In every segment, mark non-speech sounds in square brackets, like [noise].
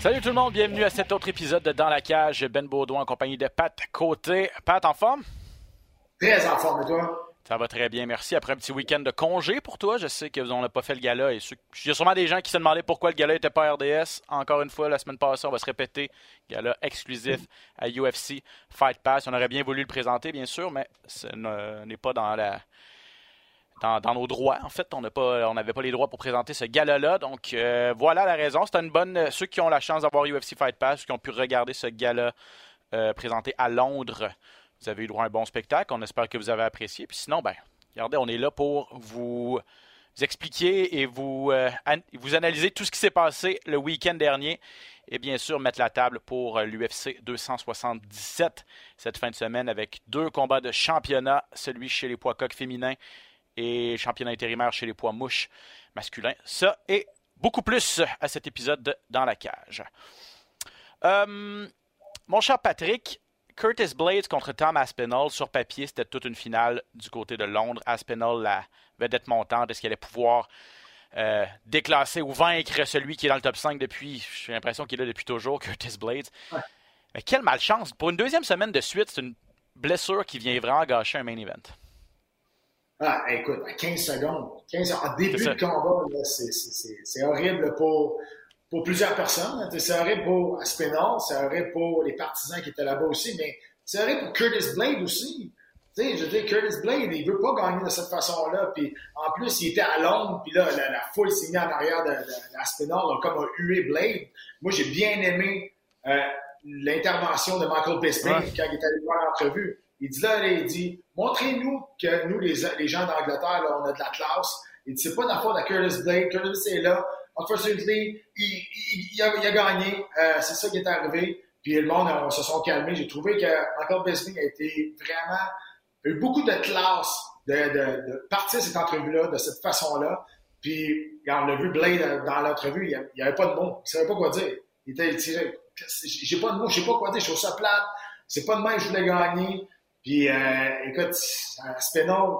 Salut tout le monde, bienvenue à cet autre épisode de Dans la cage. Ben Baudouin en compagnie de Pat Côté. Pat, en forme? Très en forme, et toi? Ça va très bien, merci. Après un petit week-end de congé pour toi, je sais que vous n'avez pas fait le gala. Et Il y a sûrement des gens qui se demandaient pourquoi le gala n'était pas RDS. Encore une fois, la semaine passée, on va se répéter. Gala exclusif à UFC Fight Pass. On aurait bien voulu le présenter, bien sûr, mais ce n'est pas dans la, dans, nos droits. En fait, on n'avait pas les droits pour présenter ce gala-là. Donc, euh, voilà la raison. C'était une bonne. Ceux qui ont la chance d'avoir UFC Fight Pass, qui ont pu regarder ce gala euh, présenté à Londres, vous avez eu droit à un bon spectacle. On espère que vous avez apprécié. Puis sinon, ben, regardez, on est là pour vous expliquer et euh, vous analyser tout ce qui s'est passé le week-end dernier. Et bien sûr, mettre la table pour l'UFC 277 cette fin de semaine avec deux combats de championnat, celui chez les poids coqs féminins et championnat intérimaire chez les poids mouches masculins. Ça et beaucoup plus à cet épisode de Dans la cage. Euh, mon cher Patrick, Curtis Blades contre Tom Aspinall, sur papier, c'était toute une finale du côté de Londres. Aspinall, la vedette montante, est-ce qu'elle allait pouvoir euh, déclasser ou vaincre celui qui est dans le top 5 depuis, j'ai l'impression qu'il est là depuis toujours, [laughs] Curtis Blades? Ouais. Mais quelle malchance! Pour une deuxième semaine de suite, c'est une blessure qui vient vraiment gâcher un main event. Ah, écoute, à 15 secondes, 15, en début de combat, c'est horrible pour, pour plusieurs personnes. C'est horrible pour Aspinall, c'est horrible pour les partisans qui étaient là-bas aussi, mais c'est horrible pour Curtis Blade aussi. Tu sais, je veux dire, Curtis Blade, il veut pas gagner de cette façon-là. Puis en plus, il était à Londres, puis là, la, la foule s'est mise en arrière d'Aspinall, comme un hué Blade. Moi, j'ai bien aimé euh, l'intervention de Michael Bisping ouais. quand il est allé voir l'entrevue. Il dit là, là il dit, montrez-nous que nous, les, gens d'Angleterre, on a de la classe. Dit, c'est pas la faute de Curtis Blade. Curtis est là. Unfortunately, il, il, a, il a, gagné. Euh, c'est ça qui est arrivé. Puis le monde, on se sont calmés. J'ai trouvé que Michael Bisping a été vraiment, a eu beaucoup de classe de, de, de partir cette entrevue-là de cette façon-là. Puis, on a vu Blade dans l'entrevue, il n'y avait pas de mots. Il savait pas quoi dire. Il était tiré. J'ai pas de mots, je sais pas quoi dire. Je trouve ça plate. C'est pas de même que je voulais gagner. Puis, euh, écoute, Aspinall,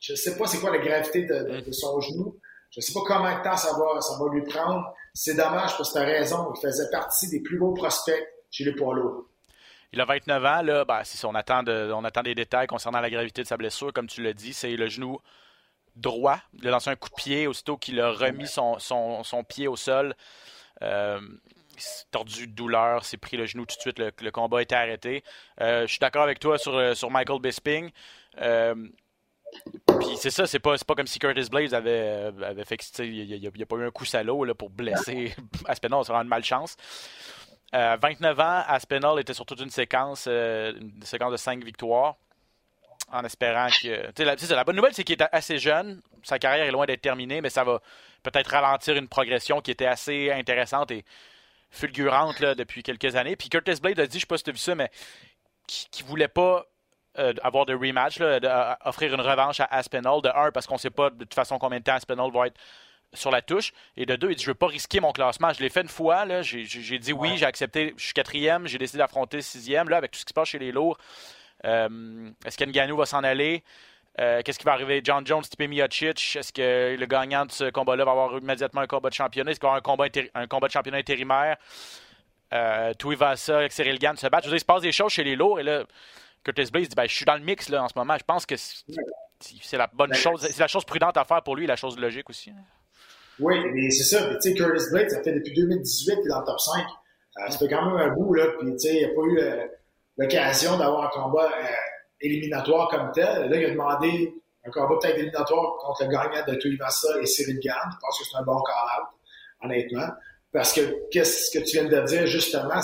je sais pas c'est quoi la gravité de, son genou. Je sais pas combien de temps ça va, ça va lui prendre. C'est dommage parce que tu as raison. Il faisait partie des plus beaux prospects chez les poids. Il a 29 ans, là, ben, on, attend on attend des détails concernant la gravité de sa blessure, comme tu l'as dit, c'est le genou droit. Il a lancé un coup de pied aussitôt qu'il a remis son, pied au sol. Euh, tordu de douleur, s'est pris le genou tout de suite, le, combat a arrêté. Euh, je suis d'accord avec toi sur, sur Michael Bisping. Euh, puis c'est ça, c'est pas, pas comme si Curtis Blaze avait, avait fait il n'y a, pas eu un coup salaud là, pour blesser [laughs] Aspinall, c'est vraiment une malchance. Euh, 29 ans, Aspinall était sur toute une séquence, euh, une séquence de 5 victoires, en espérant que. La, la bonne nouvelle, c'est qu'il est assez jeune, sa carrière est loin d'être terminée, mais ça va peut-être ralentir une progression qui était assez intéressante et fulgurante là, depuis quelques années. Puis Curtis Blade a dit, je ne sais pas si tu as vu ça, mais qui ne voulait pas euh, avoir de rematch, là, de, euh, offrir une revanche à Aspinall. De un, parce qu'on ne sait pas de toute façon combien de temps Aspinall va être sur la touche. Et de deux, il dit Je ne veux pas risquer mon classement. Je l'ai fait une fois. Là, j'ai, j'ai dit oui, ouais. j'ai accepté. Je suis quatrième. J'ai décidé d'affronter sixième. Là, avec tout ce qui se passe chez les lourds, euh, est-ce qu'Nganou va s'en aller euh, Qu'est-ce qui va arriver? John Jones, Stipe Miocic Est-ce que le gagnant de ce combat-là va avoir immédiatement un combat de championnat? Est-ce qu'il va avoir un combat, un combat de championnat intérimaire? Euh, Tuivasa avec Cyril Gann se battre. Je veux dire, il se passe des choses chez les lourds. Et là, Curtis Blaze dit ben, Je suis dans le mix là, en ce moment. Je pense que c'est la bonne chose. C'est la chose prudente à faire pour lui, la chose logique aussi. Oui, mais c'est ça. Tu sais, Curtis Blade, ça fait depuis 2018 qu'il est dans le top 5. Euh, ça fait quand même un bout, là. Puis, tu sais, il n'a pas eu euh, l'occasion d'avoir un combat euh, éliminatoire comme tel. Là, il a demandé un combat peut-être éliminatoire contre le gagnant de Tuivasa et Cyril Gann. Je pense que c'est un bon call-out, honnêtement. Parce que, qu'est-ce que tu viens de dire, justement,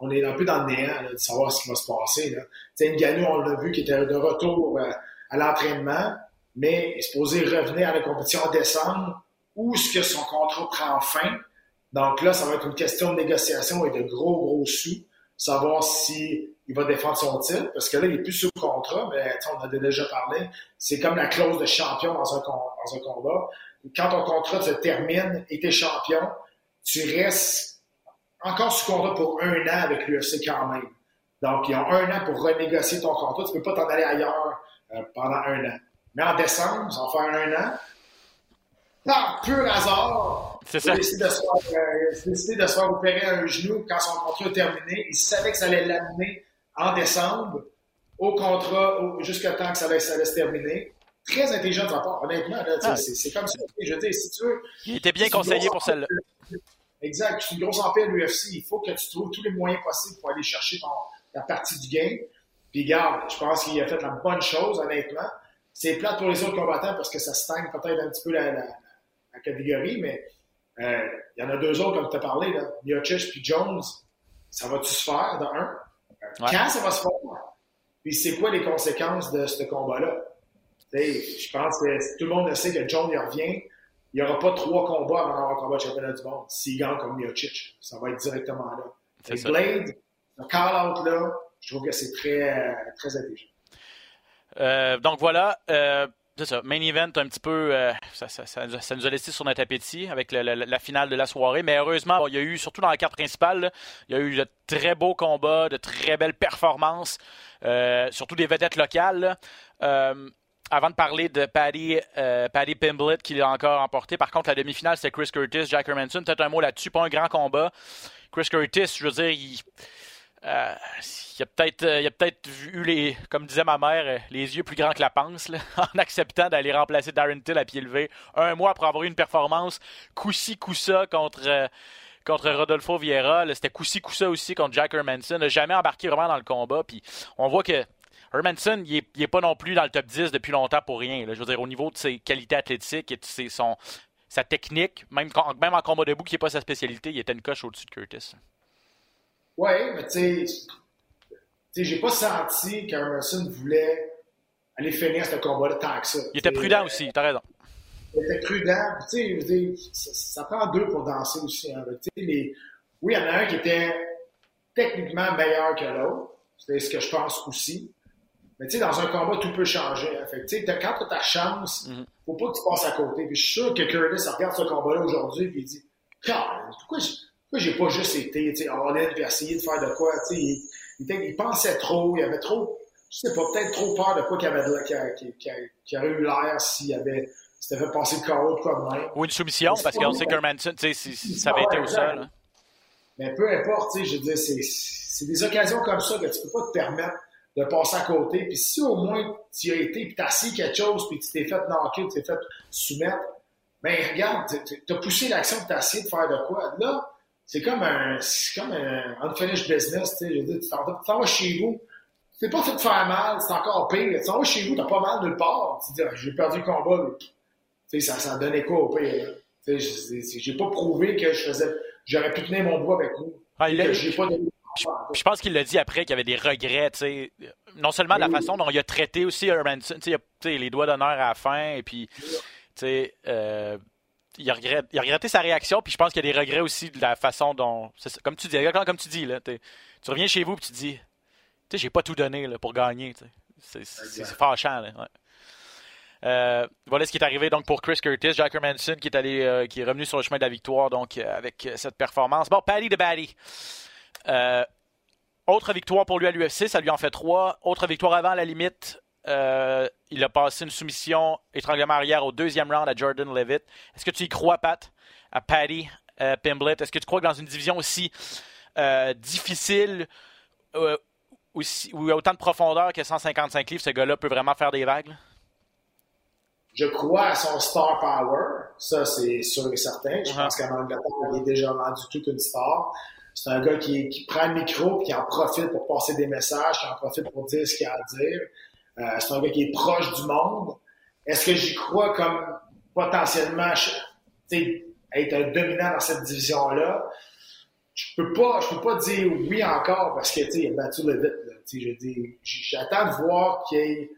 on est un peu dans le néant, de savoir ce qui va se passer, là. Ngannou, on l'a vu, qui était de retour euh, à l'entraînement, mais est supposé revenir à la compétition en décembre, où est-ce que son contrat prend fin? Donc là, ça va être une question de négociation et de gros, gros sous, savoir si il va défendre son titre, parce que là, il n'est plus sous contrat, mais on en a déjà parlé. C'est comme la clause de champion dans un, dans un combat. Quand ton contrat se termine et tu es champion, tu restes encore sous contrat pour un an avec l'UFC quand même. Donc, ils ont un an pour renégocier ton contrat. Tu ne peux pas t'en aller ailleurs euh, pendant un an. Mais en décembre, ça va faire un an. Par pur hasard, c'est ça. Il a décidé de se faire, euh, décidé de se faire opérer un genou quand son contrat est terminé. Il savait que ça allait l'amener en décembre au contrat jusqu'à temps que ça allait, se terminer. Très intelligent de sa part, honnêtement. Ah. C'est comme ça. Je veux dire, si tu veux. Il était bien conseillé pour celle-là. Exact. C'est une grosse empire de l'UFC. Il faut que tu trouves tous les moyens possibles pour aller chercher la partie du game. Puis, garde, je pense qu'il a fait la bonne chose, honnêtement. C'est plate pour les autres combattants parce que ça stagne peut-être un petit peu la, catégorie, mais euh, il y en a deux autres, comme tu as parlé, là. Miocic puis Jones. Ça va-tu se faire, de un? Quand ça va se faire? Puis c'est quoi les conséquences de ce combat-là? Je pense que tout le monde le sait que John il revient. Il n'y aura pas trois combats avant d'avoir un combat de championnat du monde. S'il gagne comme Miocic, ça va être directement là. Et Blade, le call-out là, je trouve que c'est très, très intelligent. Euh, donc voilà, euh, c'est ça. Main event un petit peu, euh, ça, nous a laissé sur notre appétit avec la, finale de la soirée. Mais heureusement, il y a eu, surtout dans la carte principale, il y a eu de très beaux combats, de très belles performances, euh, surtout des vedettes locales. Euh, avant de parler de Paddy, Paddy Pimblett qui l'a encore emporté, par contre, la demi-finale, c'était Chris Curtis, Jack Hermanson. Peut-être un mot là-dessus, pas un grand combat. Chris Curtis, je veux dire, il euh, il a peut-être euh, il peut-être eu les comme disait ma mère euh, les yeux plus grands que la panse [laughs] en acceptant d'aller remplacer Darren Till à pied levé un mois après avoir eu une performance coup-ci coup-ça contre contre Rodolfo Vieira. C'était coup-ci coup-ça aussi contre Jack Hermanson. N'a jamais embarqué vraiment dans le combat. Puis on voit que Hermanson il est, pas non plus dans le top 10 depuis longtemps pour rien je veux dire au niveau de ses qualités athlétiques et de ses, son sa technique même, même en combat debout qui n'est pas sa spécialité il était une coche au-dessus de Curtis oui, mais tu sais, j'ai pas senti qu'Emerson voulait aller finir ce combat-là tant que ça. Il était prudent aussi, t'as raison. Il était prudent. Tu sais, ça, prend deux pour danser aussi. Hein, les... Oui, il y en a un qui était techniquement meilleur que l'autre. C'est ce que je pense aussi. Mais tu sais, dans un combat, tout peut changer. Hein. Fait tu sais, quand tu as ta chance, il mm-hmm. faut pas que tu passes à côté. Puis je suis sûr que Curtis regarde ce combat-là aujourd'hui et il dit pourquoi je moi, j'ai pas juste été, tu sais, all-in puis essayer de faire de quoi, tu sais, il, il, pensait trop, il avait trop, je sais pas, peut-être trop peur de quoi qu'il avait, qu'il aurait eu l'air s'il avait, s'était fait passer le carreau de quoi de même. Ou une soumission, parce qu'on sait qu'Hermanson, tu sais, ça avait été au sol. Hein. Mais peu importe, tu sais, je veux dire, c'est des occasions comme ça que tu peux pas te permettre de passer à côté. Puis si au moins tu as été, puis t'as assis quelque chose, puis tu t'es fait knocker, tu t'es fait soumettre, ben regarde, t'as poussé l'action, t'as essayé de faire de quoi. Là, c'est comme un, c'est comme un unfinished business, tu sais. Je veux dire, tu t'en vas chez vous, t'es pas fait de faire mal, c'est encore pire. Tu t'en vas chez vous, t'as pas mal nulle part. Tu dis, ah, j'ai perdu le combat, tu sais, ça, ça donnait quoi au pire, Tu sais, j'ai pas prouvé que je faisais, j'aurais pu tenir mon bois avec vous. Ah, il j'ai pas je, pense qu'il l'a dit après qu'il y avait des regrets, tu sais. Non seulement la façon dont il a traité aussi Hermanson, tu sais, les doigts d'honneur à la fin, et puis, tu sais, euh, il a, regretté, sa réaction, puis je pense qu'il y a des regrets aussi de la façon dont. Comme tu dis, comme tu dis, là, tu reviens chez vous et tu te dis, tu sais, j'ai pas tout donné là, pour gagner. C'est fâchant. Là, euh, voilà ce qui est arrivé donc pour Chris Curtis, Jack Manson qui est allé, euh, qui est revenu sur le chemin de la victoire donc euh, avec cette performance. Bon, Paddy de Baddy. autre victoire pour lui à l'UFC, ça lui en fait trois. Autre victoire avant la limite euh, il a passé une soumission étranglement arrière au deuxième round à Jordan Levitt. Est-ce que tu y crois, Pat, à Paddy euh, Pimblett? Est-ce que tu crois que dans une division aussi euh, difficile, aussi, où il y a autant de profondeur que 155 livres, ce gars-là peut vraiment faire des vagues? Je crois à son star power. Ça, c'est sûr et certain. Je uh-huh. pense qu'à Angleterre, il est déjà rendu toute une star. C'est un gars qui, qui, prend le micro et qui en profite pour passer des messages, qui en profite pour dire ce qu'il a à dire. Euh, c'est un gars qui est proche du monde. Est-ce que j'y crois comme potentiellement être un dominant dans cette division-là? Je peux pas, je peux pas dire oui encore parce que il a battu le vite. J'attends de voir qu'il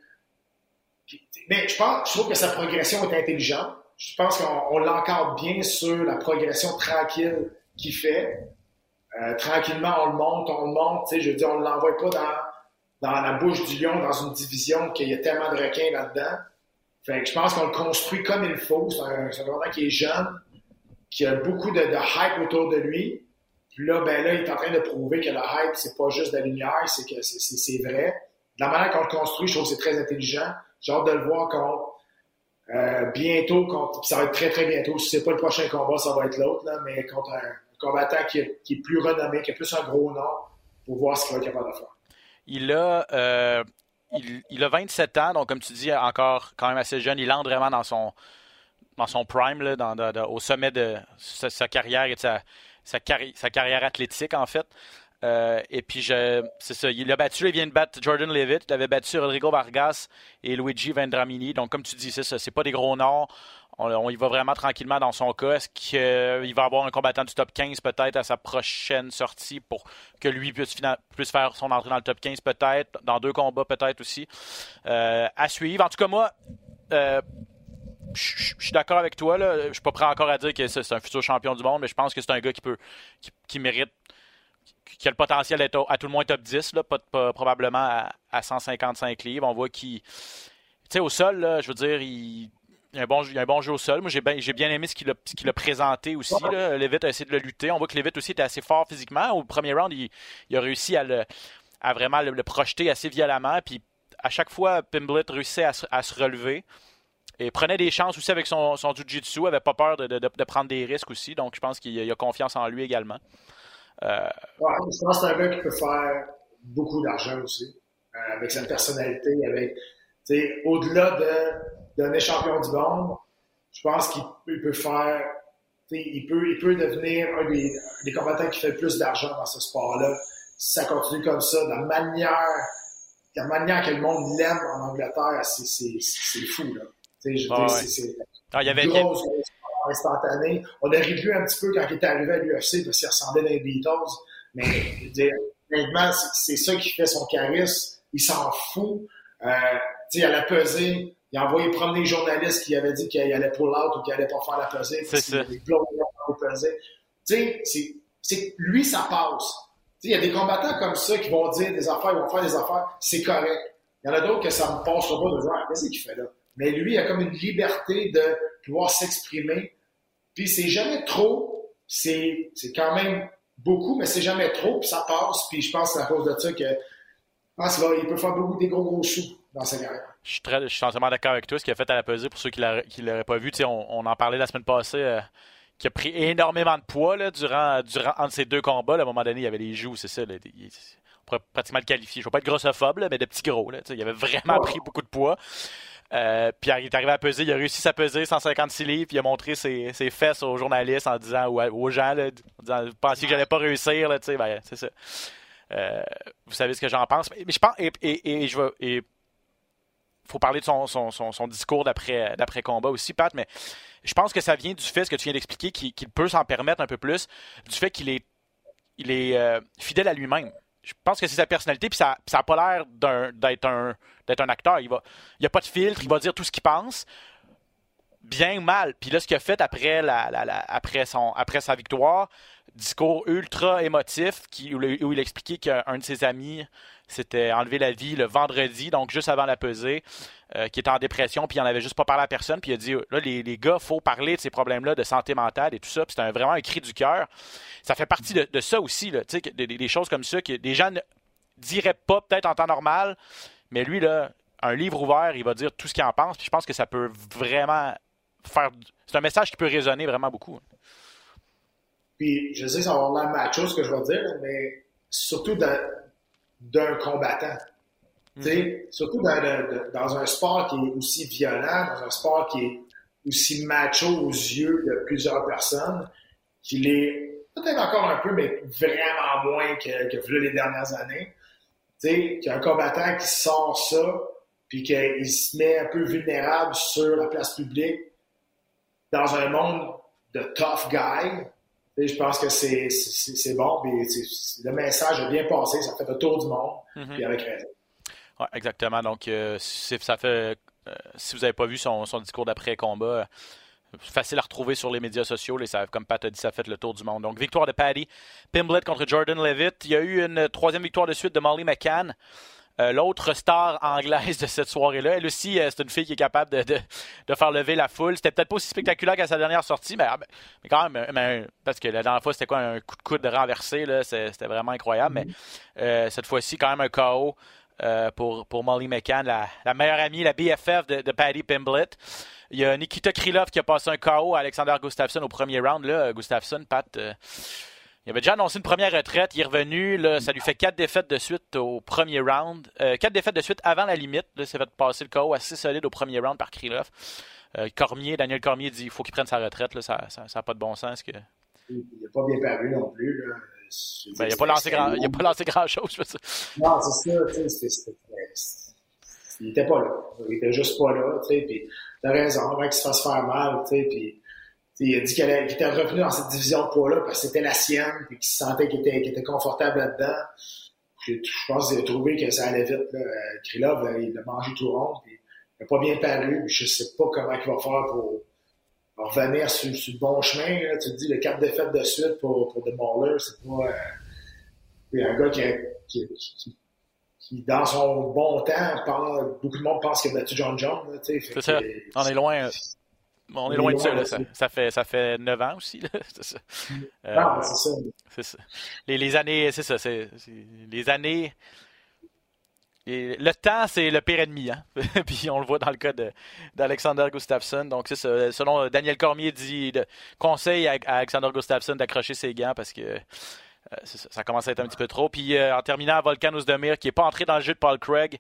mais je pense, je trouve que sa progression est intelligente. Je pense qu'on l'encadre bien sur la progression tranquille qu'il fait. Euh, tranquillement, on le monte, on le monte. Je veux dire, on ne l'envoie pas dans, dans la bouche du lion, dans une division qu'il y a tellement de requins là-dedans. Fait que je pense qu'on le construit comme il faut. C'est un, un qui est jeune, qui a beaucoup de, hype autour de lui. Puis là, ben là, il est en train de prouver que le hype, c'est pas juste de la lumière, c'est que c'est vrai. De la manière qu'on le construit, je trouve que c'est très intelligent. J'ai hâte de le voir contre euh, bientôt, contre, ça va être très très bientôt. Si c'est pas le prochain combat, ça va être l'autre, mais contre un, combattant qui qui est, plus renommé, qui a plus un gros nom, pour voir ce qu'il va être capable de faire. Il a, euh, il, a 27 ans, donc comme tu dis, encore quand même assez jeune. Il entre vraiment dans son, dans son prime, là, au sommet de sa, carrière et de sa, sa, carrière athlétique, en fait. Euh, et puis, c'est ça, il a battu, il vient de battre Jordan Levitt, il avait battu Rodrigo Vargas et Luigi Vendramini. Donc, comme tu dis, c'est ça, c'est pas des gros noms. On, y va vraiment tranquillement dans son cas. Est-ce qu'il euh, va avoir un combattant du top 15 peut-être à sa prochaine sortie pour que lui puisse, faire son entrée dans le top 15 peut-être, dans deux combats peut-être aussi. Euh, à suivre? En tout cas, moi, euh, je suis d'accord avec toi. Là. Je suis pas prêt encore à dire que c'est un futur champion du monde, mais je pense que c'est un gars qui peut qui, mérite qui a le potentiel d'être à tout le moins top 10, là, pas, probablement à, à, 155 livres. On voit qu'il. Tu sais, au sol, là, je veux dire, il, il, a un bon, il a un bon jeu au sol. Moi, j'ai bien, bien aimé ce qu'il a, présenté aussi. Là. Levitt a essayé de le lutter. On voit que Levitt aussi était assez fort physiquement. Au premier round, il, il a réussi à, le, à vraiment le, projeter assez violemment. Puis à chaque fois, Pimblett réussissait à, à, se relever. Et prenait des chances aussi avec son, son jiu-jitsu. avait pas peur de, de, prendre des risques aussi. Donc, je pense qu'il a confiance en lui également. Euh... Je pense que c'est un gars qui peut faire beaucoup d'argent aussi, euh, avec sa personnalité, avec, au-delà de devenir champion du monde, je pense qu'il peut faire, il peut, il peut devenir un des, des combattants qui fait le plus d'argent dans ce sport-là. Si ça continue comme ça, la manière, la manière que le monde l'aime en Angleterre, c'est fou, là. Je ah, ouais. c'est ah, il y avait grosse, grosse instantané. On a réduit un petit peu quand il est arrivé à l'UFC parce qu'il ressemblait à un Beatles. Mais honnêtement, c'est ça qui fait son charisme. Il s'en fout. Euh, il a pesée. Il a envoyé prendre des journalistes qui avaient dit qu'il allait pull out ou qu'il allait pas faire la pesée. C'est ça. C'est lui, ça passe. Il y a des combattants comme ça qui vont dire des affaires, ils vont faire des affaires, c'est correct. Il y en a d'autres que ça ne passe pas de dire, qu'est-ce qu'il fait là? Mais lui, il a comme une liberté de pouvoir s'exprimer. Puis c'est jamais trop, c'est quand même beaucoup, mais c'est jamais trop, puis ça passe. Puis je pense que c'est à cause de ça que je il peut faire beaucoup des gros gros sous dans sa carrière. Je suis, très, je suis entièrement d'accord avec toi. Ce qu'il a fait à la pesée, pour ceux qui ne l'auraient pas vu, on, on, en parlait la semaine passée, euh, qui a pris énormément de poids là, durant, durant entre ces deux combats. Là, à un moment donné, il y avait les joues, c'est ça. Là, il, on pourrait pratiquement le qualifier. Je ne veux pas être grossophobe, là, mais de petits gros. Là, il avait vraiment pris beaucoup de poids. Euh, puis il est arrivé à peser, il a réussi à peser 156 livres, puis il a montré ses, ses fesses aux journalistes en disant ou aux gens, là, en disant, vous pensiez que j'allais pas réussir, là, tu sais, ben, c'est ça. Euh, vous savez ce que j'en pense. Mais, je pense, et, et, et je veux, et faut parler de son, discours d'après, d'après combat aussi, Pat, mais je pense que ça vient du fait, ce que tu viens d'expliquer, qu'il, peut s'en permettre un peu plus, du fait qu'il est, euh, fidèle à lui-même je pense que c'est sa personnalité, puis ça n'a pas l'air d'être un, acteur. Il va, il a pas de filtre, il va dire tout ce qu'il pense, bien mal. Puis là, ce qu'il a fait après, la, après, son, après sa victoire, discours ultra émotif où, il expliquait qu'un de ses amis s'était enlevé la vie le vendredi, donc juste avant la pesée, euh, qui était en dépression, puis il n'en avait juste pas parlé à personne, puis il a dit là, les, les gars, faut parler de ces problèmes-là de santé mentale et tout ça, puis c'était vraiment un cri du cœur. Ça fait partie de, ça aussi, là, des, des choses comme ça que des gens ne diraient pas peut-être en temps normal, mais lui, là, un livre ouvert, il va dire tout ce qu'il en pense, puis je pense que ça peut vraiment faire. C'est un message qui peut résonner vraiment beaucoup. Puis je sais que ça va avoir la macho ce que je vais dire, mais surtout d'un combattant. Mm Surtout dans, dans, un sport qui est aussi violent, dans un sport qui est aussi macho aux yeux de plusieurs personnes, qu'il est peut-être encore un peu, mais vraiment moins que, que les dernières années. Tu sais, un combattant qui sort ça, puis qu'il se met un peu vulnérable sur la place publique dans un monde de tough guy, je pense que c'est bon. le message a bien passé. Ça fait le tour du monde. Puis avec raison. Ouais, exactement. Donc, euh, ça fait si vous n'avez pas vu son, discours d'après-combat, facile à retrouver sur les médias sociaux. Ça, comme Pat a dit, ça fait le tour du monde. Donc, victoire de Paddy Pimblett contre Jordan Levitt. Il y a eu une troisième victoire de suite de Molly McCann. Euh, l'autre star anglaise de cette soirée-là, elle aussi, euh, c'est une fille qui est capable de, faire lever la foule. C'était peut-être pas aussi spectaculaire qu'à sa dernière sortie, mais, ah, ben, quand même, parce que la dernière fois, c'était quoi, un coup de coude renversé, c'était vraiment incroyable. Mais euh, cette fois-ci, quand même un KO pour, pour Molly McCann, la, meilleure amie, la BFF de, de Patty Pimblett. Il y a Nikita Krylov qui a passé un KO à Alexander Gustafsson au premier round. Là, Gustafsson, Pat il avait déjà annoncé une première retraite. Il est revenu. Là, ça lui fait quatre défaites de suite au premier round. Euh, quatre défaites de suite avant la limite. Là, c'est fait passer le KO assez solide au premier round par Krylov. Euh, Cormier, Daniel Cormier dit qu'il faut qu'il prenne sa retraite. Là, ça n'a pas de bon sens. Que... Il n'a pas bien paru non plus. Là. Ben, il n'a pas, lancé grand, il a pas lancé grand-chose. Non, c'est ça. il n'était pas là. Il était juste pas là. Tu as raison, avant qu'il se fasse faire mal. Puis il a dit qu'il était revenu dans cette division de poids-là parce que c'était la sienne et qu'il se sentait qu'il était, était, confortable là-dedans. Je, pense qu'il a trouvé que ça allait vite. Là. Krylov, euh, il a mangé tout rond. il n'a pas bien paru. Je ne sais pas comment il va faire pour, revenir sur, le bon chemin. Là. Tu te dis, le quatre défaites de suite pour, pour The Baller, c'est pas... Euh, un gars qui, qui, dans son bon temps, beaucoup de monde pense qu'il a battu John John. C'est ça. On est loin. On est loin de ça, là. Ça, fait, ça fait 9 ans aussi. [laughs] C'est ça. Euh, c'est ça. Les, années, c'est ça. C'est, les années. le temps, c'est le pire ennemi. Hein? [laughs] Puis on le voit dans le cas d'Alexander Gustafsson. Donc, c'est ça. Selon Daniel Cormier, dit de, conseille à, Alexander Gustafsson d'accrocher ses gants parce que. Euh, ça, ça, commence à être un petit peu trop. Puis euh, en terminant, Volkan Ozdemir, qui n'est pas entré dans le jeu de Paul Craig,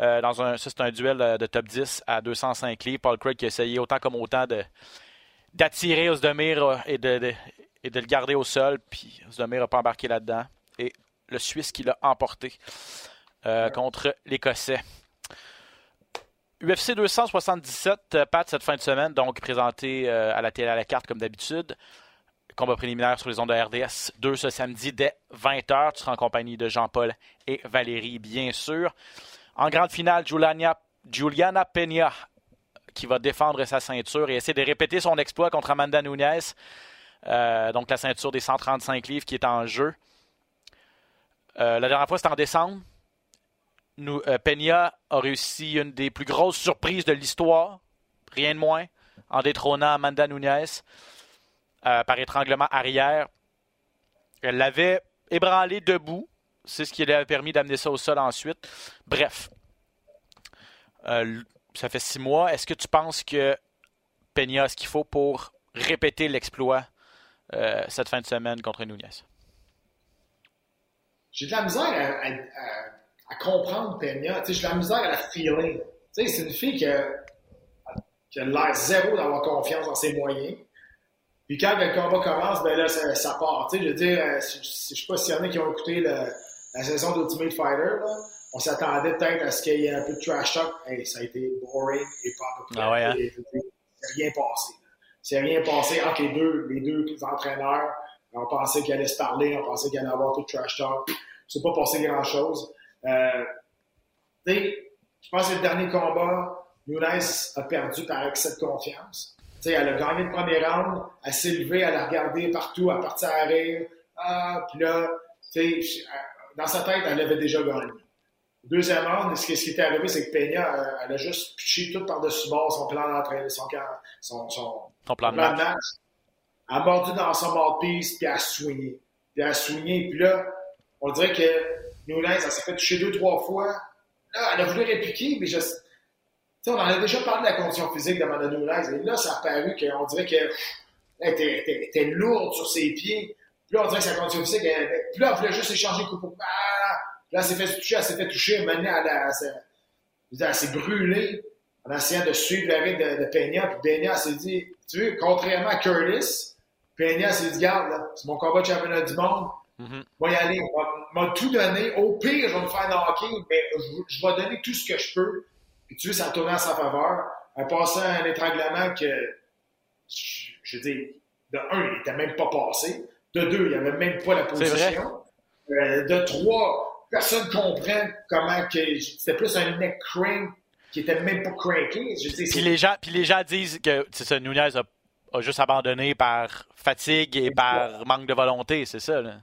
euh, dans un, ça, c'est un duel euh, de top 10 à 205 livres. Paul Craig qui a essayé autant comme autant de, d'attirer Ozdemir euh, et de, et de le garder au sol. Puis Ozdemir n'a pas embarqué là-dedans. Et le Suisse qui l'a emporté contre l'Écossais. UFC 277, Pat, cette fin de semaine, donc présenté à la télé à la carte comme d'habitude. Combat préliminaire sur les ondes de RDS 2 ce samedi dès 20h. Tu seras en compagnie de Jean-Paul et Valérie, bien sûr. En grande finale, Juliana, Peña qui va défendre sa ceinture et essayer de répéter son exploit contre Amanda Nunes. Euh, donc la ceinture des 135 livres qui est en jeu. Euh, la dernière fois, c'était en décembre. Nous, euh, Peña a réussi une des plus grosses surprises de l'histoire, rien de moins, en détrônant Amanda Nunes par étranglement arrière. Elle l'avait ébranlé debout. C'est ce qui lui a permis d'amener ça au sol ensuite. Bref, euh, ça fait six mois. Est-ce que tu penses que Peña a ce qu'il faut pour répéter l'exploit euh, cette fin de semaine contre Nunez? J'ai de la misère à, comprendre Peña. J'ai de la misère à la feeling. C'est une fille qui a, l'air zéro d'avoir confiance dans ses moyens. Puis quand le combat commence, ben là, ça, part. je veux dire, euh, je, ne sais pas s'il y en a qui ont écouté le, la saison d'Ultimate Fighter, là, on s'attendait peut-être à ce qu'il y ait un peu de trash talk. Hey, ça a été boring et pas à peu près. Ah ouais, hein? C'est rien passé. C'est rien passé entre les deux, les deux entraîneurs. On pensait qu'il allait se parler, on pensait qu'il allait avoir tout de trash talk. C'est pas passé grand-chose. Euh, je pense que le dernier combat, Nunes a perdu par excès de confiance. sais, elle a gagné le premier round, elle s'est levée, elle a regardé partout, elle a parti à rire. Ah, puis là, tu sais, dans sa tête, elle avait déjà gagné. Deuxièmement, ce qui, ce qui était arrivé, c'est que Peña, euh, elle, a juste pitché tout par-dessus bord son plan d'entraînement, son, son, son, plan, de match. Elle a mordu dans son mouthpiece, puis elle a soigné. Puis elle a soigné, puis là, on dirait que Nunez, elle s'est fait toucher deux, trois fois. Là, elle a voulu répliquer, mais je... sais, on en a déjà parlé de la condition physique de Mme Nunez, et là, ça a paru qu'on dirait qu'elle était, était lourde sur ses pieds. Puis là, on dirait que condition physique, elle, puis là, elle voulait juste échanger coup pour ah! Là, elle s'est fait toucher, elle s'est fait toucher, maintenant, elle, s'est brûlée en essayant de suivre la de, de Peña. Puis Peña s'est dit, tu vois, contrairement à Curtis, Peña s'est dit, regarde, c'est mon combat de championnat du monde. Mm -hmm. y aller, m'a tout donné. Au pire, je vais me faire knocker, mais je, je, vais donner tout ce que je peux. Puis tu vois, ça a tourné en sa faveur. En passant un étranglement que, je veux dire, de un, il n'était même pas passé. De deux, il n'y avait même pas la position. Euh, de trois, personne ne comprend comment que c'était plus un neck crane qui était même pas craqué. puis, les gens, puis les gens disent que ça, Nunez a, a, juste abandonné par fatigue et par manque de volonté, c'est ça. Là.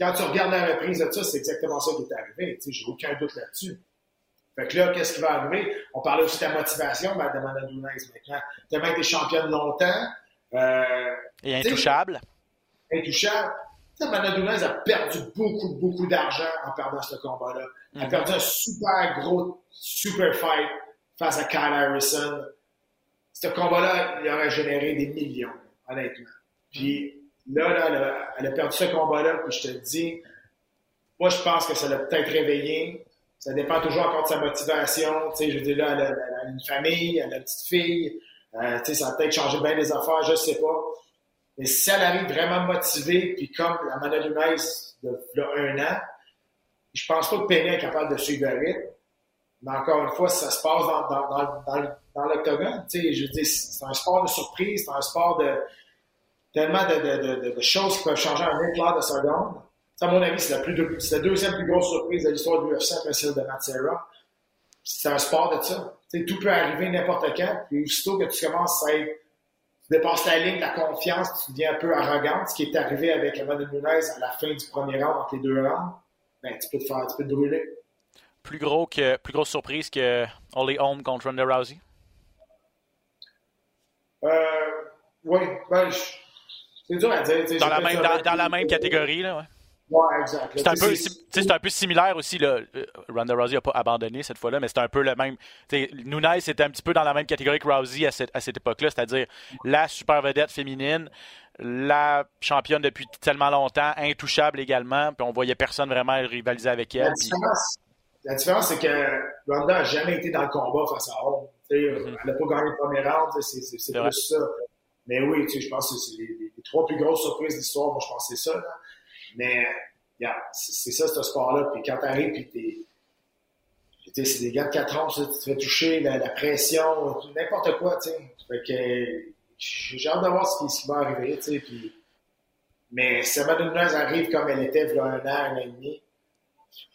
Quand tu regardes la reprise de ça, c'est exactement ça qui est arrivé. J'ai aucun doute là-dessus. Fait que là, qu'est-ce qui va arriver? On parlait aussi de ta motivation, ben, de Amanda Nunes maintenant. Tellement été championne longtemps. Euh, et intouchable. Intouchable. Nunes a perdu beaucoup, beaucoup d'argent en perdant ce combat-là. Elle a mhm. perdu un super gros, super fight face à Kyle Harrison. Ce combat-là, il aurait généré des millions, honnêtement. Puis là, là, elle a, perdu ce combat-là, puis je te dis, moi, je pense que ça l'a peut-être réveillé. Ça dépend toujours encore de sa motivation. Tu sais, je veux dire, là, elle a, une famille, elle a une petite fille. Euh, tu sais, ça a peut-être changé bien les affaires, je sais pas. Mais si elle arrive vraiment motivée, puis comme la Nunes de, de un an, je pense pas que Penny est capable de suivre le. Mais encore une fois, ça se passe dans, dans, dans, dans l'octogone. Je veux dire, c'est un sport de surprise, c'est un sport de tellement de, choses qui peuvent changer en éclair de seconde. À mon avis, c'est la, deuxième plus grosse surprise de l'histoire de l'UFC après celle de Matsera. C'est un sport de ça. sais, tout peut arriver n'importe quand. Puis aussitôt que tu commences à être tu dépasses la ligne de la confiance, tu deviens un peu arrogant, ce qui est arrivé avec Amanda Nunes à la fin du premier round, entre les deux rounds, ben, tu peux te faire, tu peux te brûler. Plus gros que, plus grosse surprise que Holly Holm contre Ronda Rousey? Euh, oui, ben, c'est dur à dire. Dans la, même, dans, dans la même catégorie, là, ouais. Ouais, exact. C'est un, peu, un peu similaire aussi. Là. Euh, Ronda Rousey n'a pas abandonné cette fois-là, mais c'est un peu le même. Nunes était un petit peu dans la même catégorie que Rousey à cette, à cette époque-là, c'est-à-dire la super vedette féminine, la championne depuis tellement longtemps, intouchable également, puis on voyait personne vraiment rivaliser avec elle. La différence, c'est que Ronda n'a jamais été dans le combat face à Holm. Mm-hmm. Elle n'a pas gagné le premier round, c'est plus ça. Mais oui, je pense que c'est les, trois plus grosses surprises de l'histoire. Moi, je pense que c'est ça. Là. Mais yeah, c'est ça, ce sport-là. Puis quand t'arrives, puis t'es. C'est des gars de 4 ans, tu te fais toucher, la, pression, n'importe quoi, tu sais. Fait que j'ai hâte de voir ce qui, va arriver, tu sais. Puis, mais si Amanda Nunes arrive comme elle était il y a un an, un an et demi,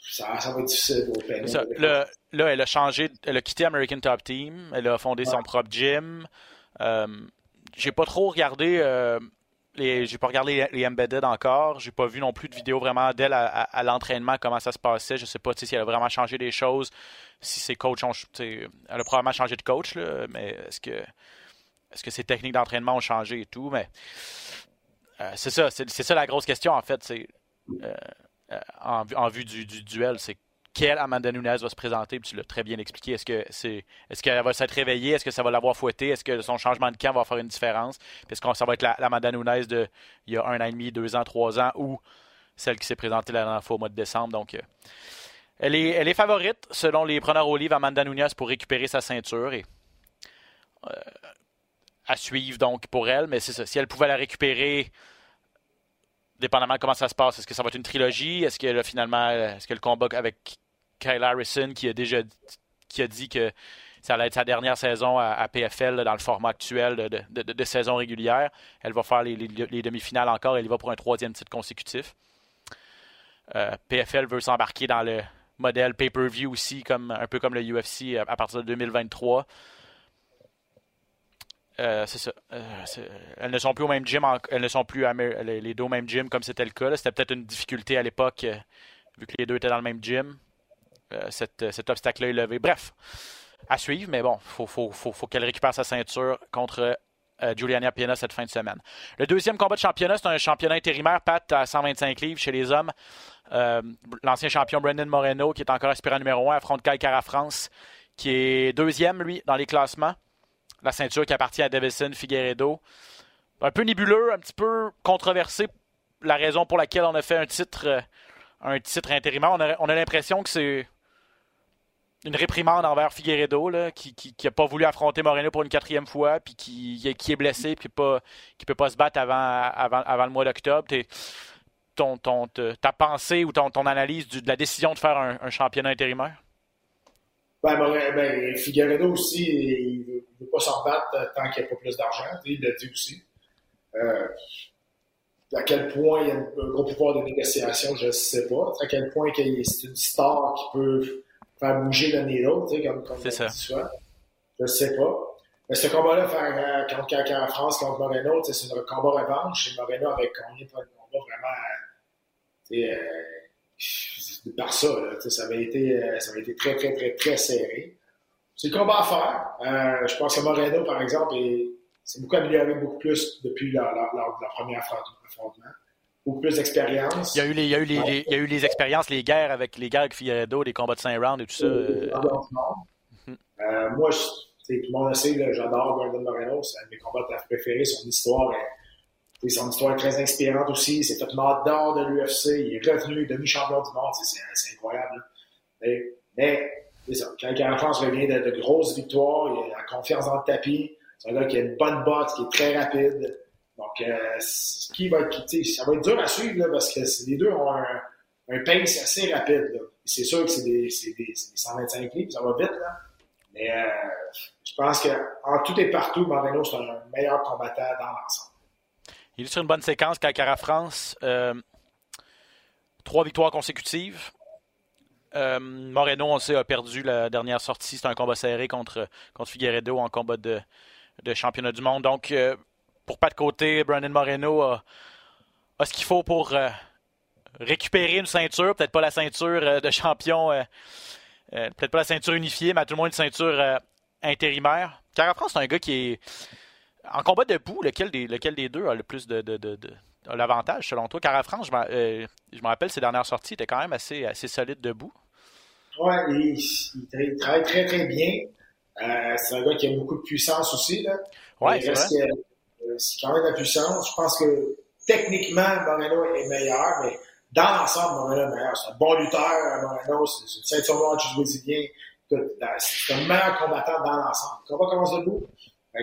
ça, ça va être difficile pour le, Là, elle a changé, elle a quitté American Top Team, elle a fondé son propre gym. Euh, j'ai pas trop regardé. Euh, j'ai pas regardé les, embedded encore. J'ai pas vu non plus de vidéo vraiment d'elle à, l'entraînement, comment ça se passait. Je sais pas si elle a vraiment changé des choses, si ses coachs ont. Elle a probablement changé de coach, mais est-ce que est-ce que ses techniques d'entraînement ont changé et tout? Mais euh, c'est ça, c'est, ça la grosse question en fait. Euh, euh, en, vue du, du duel, c'est quelle Amanda Nunes va se présenter, puis tu l'as très bien expliqué. Est-ce que c'est est-ce qu'elle va s'être réveillée? Est-ce que ça va l'avoir fouettée? Est-ce que son changement de camp va faire une différence? Est-ce que ça va être la, Amanda Nunes de il y a un an et demi, deux ans, trois ans, ou celle qui s'est présentée la dernière fois au mois de décembre? Donc euh, elle est, elle est favorite, selon les preneurs au livre, Amanda Nunes pour récupérer sa ceinture et euh, à suivre donc pour elle. Mais c'est ça. Si elle pouvait la récupérer dépendamment de comment ça se passe, est-ce que ça va être une trilogie? Est-ce que finalement, est-ce que le combat avec Kyle Harrison qui a déjà qui a dit que ça allait être sa dernière saison à, PFL dans le format actuel de, saison régulière. Elle va faire les, demi-finales encore. Elle y va pour un troisième titre consécutif. Euh, PFL veut s'embarquer dans le modèle pay-per-view aussi, comme, un peu comme le UFC à, partir de 2023. Euh, c'est ça. Euh, elles ne sont plus au même gym. elles ne sont plus les, deux au même gym comme c'était le cas. C'était peut-être une difficulté à l'époque, vu que les deux étaient dans le même gym. Euh, cet obstacle-là est levé. Bref, à suivre, mais bon, il faut, qu'elle récupère sa ceinture contre euh, Piena cette fin de semaine. Le deuxième combat de championnat, c'est un championnat intérimaire, Pat, à 125 livres chez les hommes. Euh, l'ancien champion Brendan Moreno, qui est encore aspirant numéro 1, affronte Kai Cara France, qui est deuxième, lui, dans les classements. La ceinture qui appartient à Davison Figueredo. Un peu nébuleux, un petit peu controversé. La raison pour laquelle on a fait un titre, un titre intérimaire, on a l'impression que c'est une réprimande envers Figueredo là, qui n'a pas voulu affronter Moreno pour une quatrième fois, puis qui, qui est blessé, puis pas, qui peut pas se battre avant, avant, avant le mois d'octobre. Ton, ton, ta pensée ou ton, ton analyse de la décision de faire un, championnat intérimaire? Ben, ben, Figueredo aussi, il ne veut, pas s'en battre tant qu'il n'y a pas plus d'argent. Il l'a dit aussi. Euh, à quel point il y a un gros pouvoir de négociation, je ne sais pas. À quel point c'est une star qui peut faire bouger le needle, tu sais, comme, comme C'est ça. Je sais pas. Mais ce combat-là, faire euh, contre Caca France, contre Moreno, c'est un combat revanche. Et Moreno avait gagné pas un combat vraiment, tu sais, euh, par ça, là, ça avait été, euh, ça avait été très, très, très, très serré. C'est le combat à faire. Euh, je pense que Moreno, par exemple, est, s'est beaucoup amélioré beaucoup plus depuis la, la, la, la première affrontement. Plus d'expérience. Il y a eu les, il y a eu les, les- il y a eu les expériences, les guerres avec les guerres avec Figueredo, les combats de 5 rounds et tout ça. euh, Euh, moi, je, tu sais, tout le monde le sait, j'adore Brandon Moreno. C'est un de mes combattants préférés. Son histoire est, son histoire est très inspirante aussi. Il s'est fait mort d'or de l'UFC. Il est revenu demi-champion du monde. C'est, c'est- c'est incroyable. Mais, c'est ça. Quand Gary France revient de, de grosses victoires, il a la confiance dans le tapis. C'est un gars qui a une bonne botte, qui est très rapide. Donc, euh, qui va être, ça va être dur à suivre là, parce que c'est- les deux ont un, un pace assez rapide. C'est sûr que c'est des, c'est des, c'est des 125 livres, ça va vite. Là. Mais euh, je pense qu'en tout et partout, Moreno, c'est un meilleur combattant dans l'ensemble. Il est sur une bonne séquence, Calcara France. euh, trois victoires consécutives. Moreno, on sait, a perdu la dernière sortie. C'était un combat serré contre, contre Figueredo en combat de, de championnat du monde. Donc, pour pas de côté, Brandon Moreno a, a ce qu'il faut pour euh, récupérer une ceinture. Peut-être pas la ceinture euh, de champion, euh, peut-être pas la ceinture unifiée, mais à tout le moins une ceinture intérimaire. Cara France, c'est un gars qui est. En combat debout, lequel des, lequel des deux a le plus de, de- de- de- a l'avantage selon toi? Cara France, je, me rappelle ses dernières sorties, il était quand même assez, assez solide debout. Ouais, il, il tra- il travaille très, très bien. C'est un gars qui a beaucoup de puissance aussi. Là. Ouais, Il reste c'est quand même la puissance. Je pense que techniquement, Moreno est meilleur, mais dans l'ensemble, Moreno est meilleur. C'est un bon lutteur, Moreno. C'est une ceinture noire du brésilien. C'est un meilleur combattant dans l'ensemble. Le combat commence debout.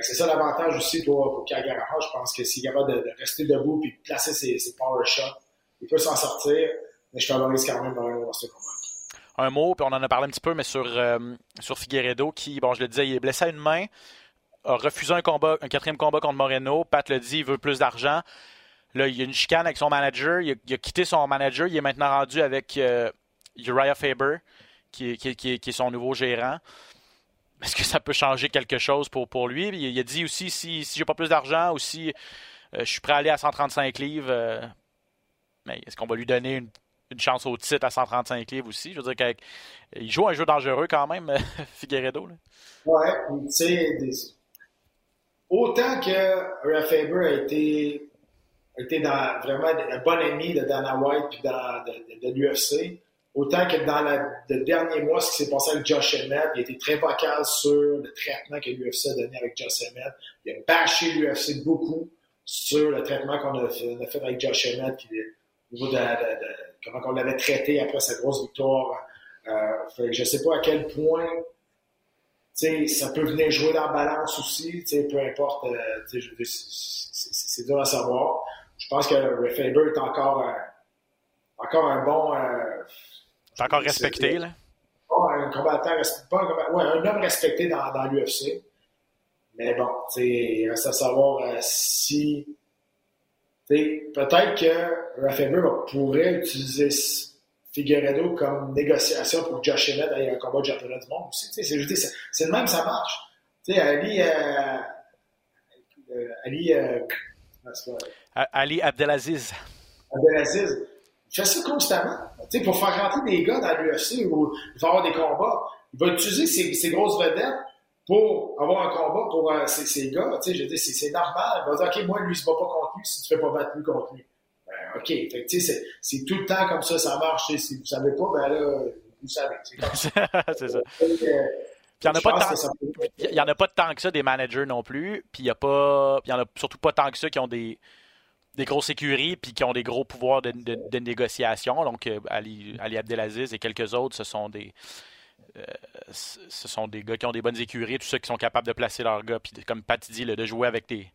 C'est ça l'avantage aussi pour, Kagaraha. Je pense que s'il est capable de, rester debout et de placer ses, ses power shots, il peut s'en sortir. Mais je favorise quand même Moreno dans ce combat. Un mot, puis on en a parlé un petit peu, mais sur, euh, sur Figueredo, qui, bon, je le disais, il est blessé à une main, a refusé un combat, un quatrième combat contre Moreno. Pat le dit, il veut plus d'argent. Là, il y a une chicane avec son manager. Il a, quitté son manager. Il est maintenant rendu avec euh, Uriah Faber, qui est, son nouveau gérant. Est-ce que ça peut changer quelque chose pour, lui? Il, a dit aussi si, si j'ai pas plus d'argent ou si euh, je suis prêt à aller à 135 livres, euh, mais est-ce qu'on va lui donner une, chance au titre à 135 livres aussi? Je veux dire qu'il joue un jeu dangereux quand même, [laughs] Figueredo. Là. Ouais, tu sais, autant que Ray Faber a été, a été dans, vraiment un bon ami de Dana White puis dans, de, de, l'UFC, autant que dans le dernier mois, ce qui s'est passé avec Josh Emmett, il a été très vocal sur le traitement que l'UFC a donné avec Josh Emmett. Il a bâché l'UFC beaucoup sur le traitement qu'on a, fait- avec Josh Emmett, au niveau de, de- de- comment on l'avait traité après sa grosse victoire. Euh, fait je sais pas à quel point sais, ça peut venir jouer dans la balance aussi, tu sais, peu importe, euh, tu sais, c'est- dur à savoir. Je pense que Ray Faber est encore un, encore un bon... Euh, C'est encore respecté. Là. pas un combattant, pas un, combattant- ouais, un homme respecté dans, dans l'UFC. Mais bon, tu sais, il reste à savoir euh, si... Peut-être que Ray Faber va- pourrait utiliser Figueredo comme négociation pour que Josh Emmett ait un combat de championnat du monde aussi. C'est c'est- c'est le même, ça marche. Tu sais, Ali... Euh, euh, Ali... Euh, Ali Abdelaziz. Abdelaziz, il fait ça constamment. Tu sais, pour faire rentrer des gars dans l'UFC où il va avoir des combats, il va utiliser ses, ses grosses vedettes pour avoir un combat pour ces, ces gars. Je dire, c'est, c'est normal. Il va dire, OK, moi, lui, il se bat pas contre lui si tu fais pas battre lui contre lui. OK. Fait que, c'est, tout le temps comme ça, ça marche. Si vous savez pas, ben là, vous savez. [laughs] C'est ça. euh, il n'y en, a je pas pense tant- que ça peut- il y en a pas tant que ça des managers non plus. Puis il y a pas, en a surtout pas tant que ça qui ont des, des grosses écuries puis qui ont des gros pouvoirs de, de- de négociation. Donc euh, Ali, Ali Abdelaziz et quelques autres, ce sont des euh, ce sont des gars qui ont des bonnes écuries, tous ceux qui sont capables de placer leurs gars. Puis comme Pat dit, là, de jouer avec des.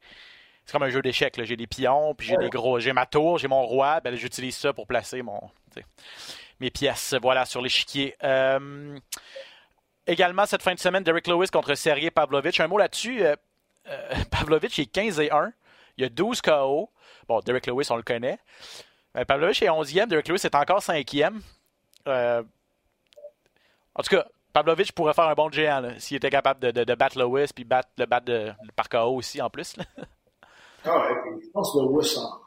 C'est comme un jeu d'échecs. J'ai des pions, puis j'ai des gros. J'ai ma tour, j'ai mon roi. Ben, j'utilise ça pour placer mon, mes pièces. Voilà, sur l'échiquier. Euh, Également, cette fin de semaine, Derek Lewis contre Sergei Pavlovich. Un mot là-dessus. euh, euh, [laughs] Pavlovich est 15 et 1. Il y a 12 KO. Bon, Derek Lewis, on le connaît. Euh, Pavlovich est 11e. Derek Lewis est encore 5e. Euh, En tout cas, Pavlovich pourrait faire un bon géant s'il était capable de, de, battre Lewis puis battre, le battre de, par KO aussi en plus. Là. [laughs] Ah ouais, puis je pense que Lewis, en...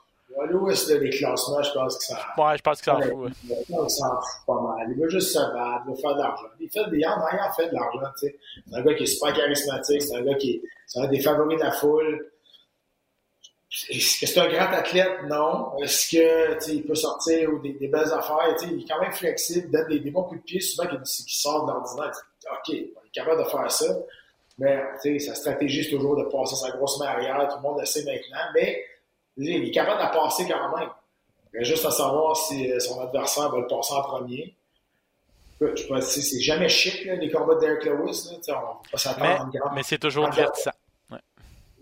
Lewis là, les classements, je pense que ça. Ouais, je pense qu'il s'en fout. Ouais. Il s'en fout pas mal. Il veut juste se battre, il veut faire de l'argent. Il fait des il en fait de l'argent, tu sais. C'est un gars qui est super charismatique, c'est un gars qui est, un des favoris de la foule. Est-ce que c'est un grand athlète? Non. Est-ce que il peut sortir ou des, des belles affaires? il est quand même flexible, donne des, des, bons coups de pied, souvent qui, qui sort de l'ordinaire. OK, il est capable de faire ça. Mais sa stratégie, c'est toujours de passer sa grosse main arrière, tout le monde le sait maintenant, mais il est capable de la passer quand même. Il a juste à savoir si euh, son adversaire va le passer en premier. Je pense c'est jamais chic, là, les combats de Derek Lewis. Là, on va pas s'attendre grande... Mais c'est toujours divertissant. Ouais.